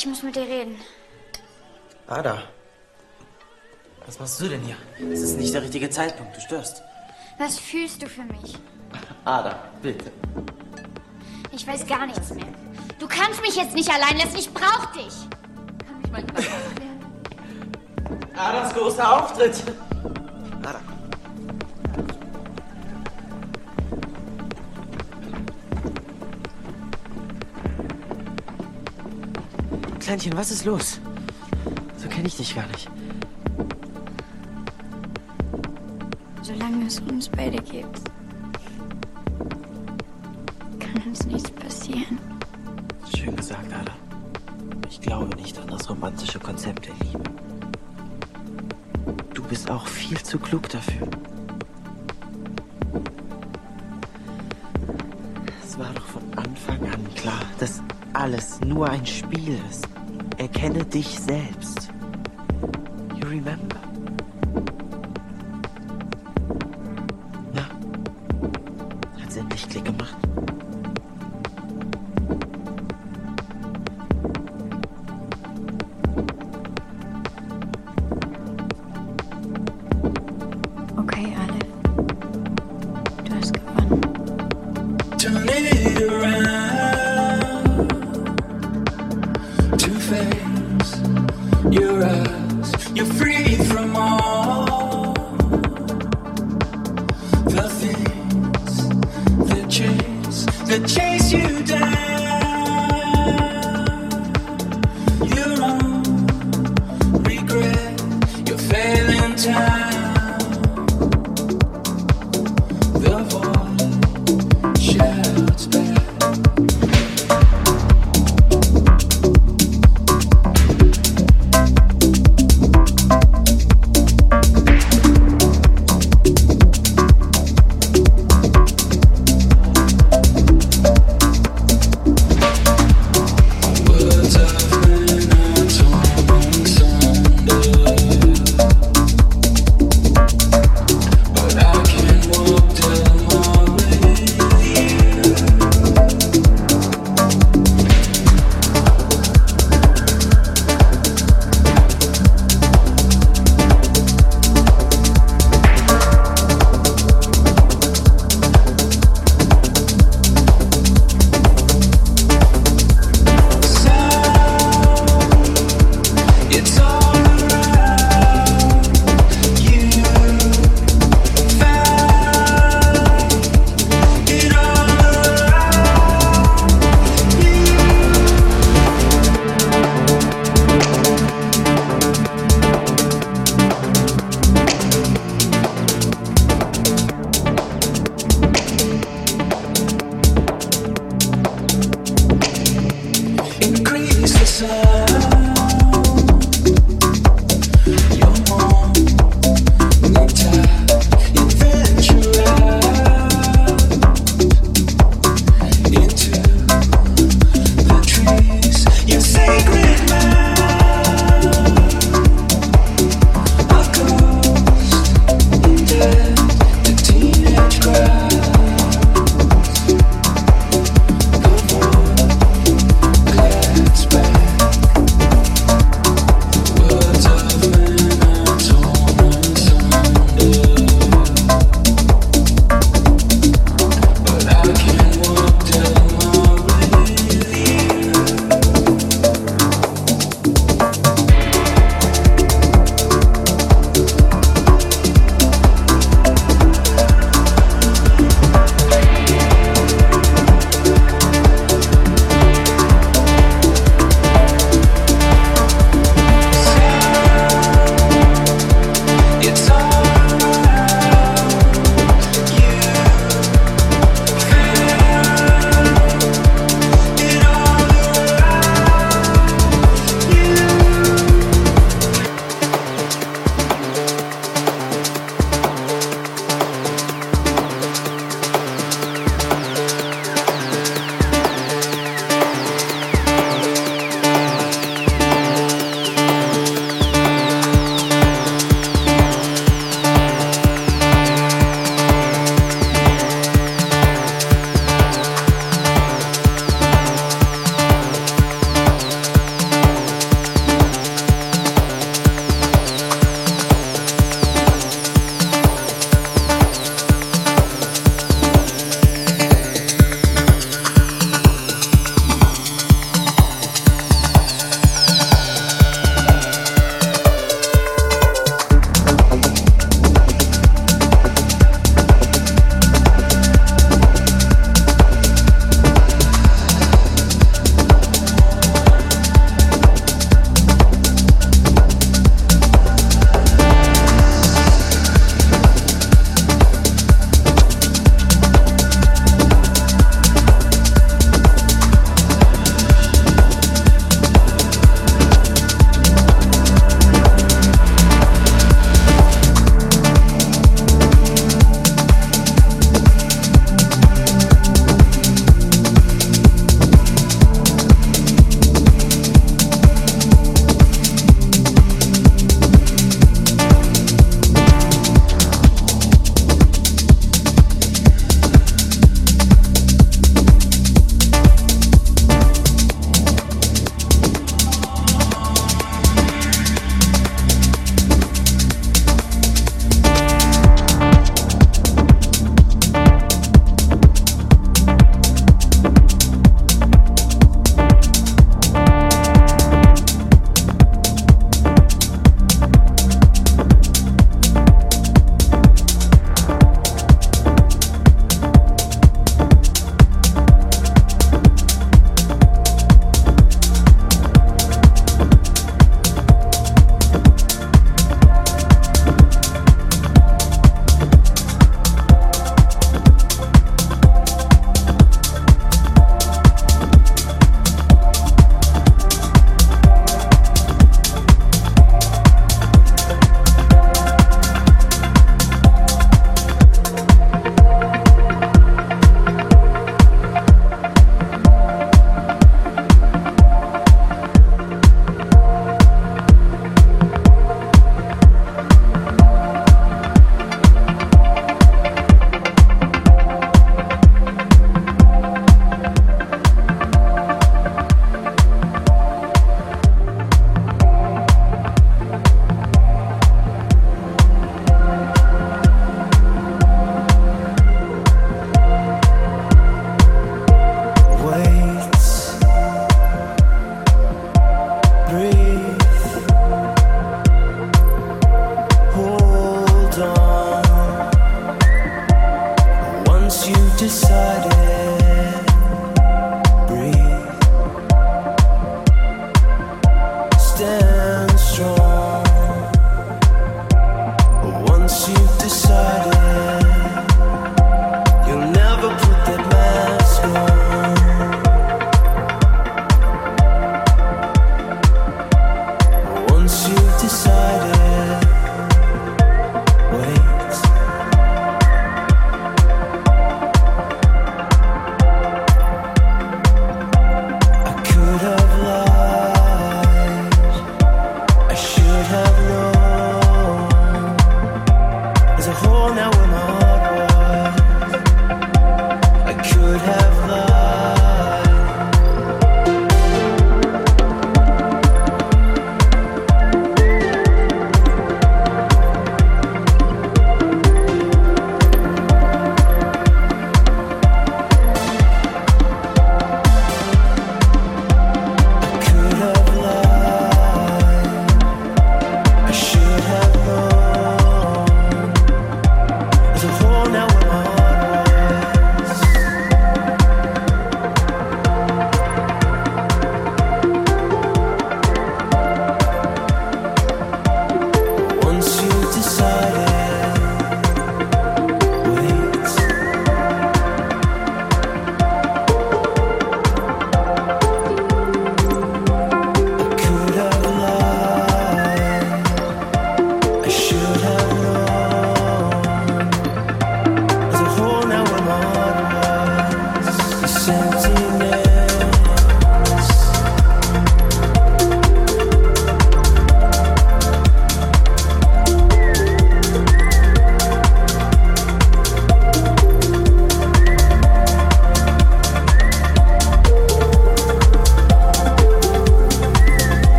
Ich muss mit dir reden. Ada. Was machst du denn hier? Es ist nicht der richtige Zeitpunkt. Du störst. Was fühlst du für mich? Ada, bitte. Ich weiß gar nichts mehr. Du kannst mich jetzt nicht allein lassen. Ich brauch dich. Kann mich mal jemand aufklären? Adas großer Auftritt. Ada. Kleinchen, was ist los? So kenne ich dich gar nicht. Solange es uns beide gibt, kann uns nichts passieren. Schön gesagt, Ada. Ich glaube nicht an das romantische Konzept der Liebe. Du bist auch viel zu klug dafür. Es war doch von Anfang an klar, dass alles nur ein Spiel ist. Erkenne dich selbst.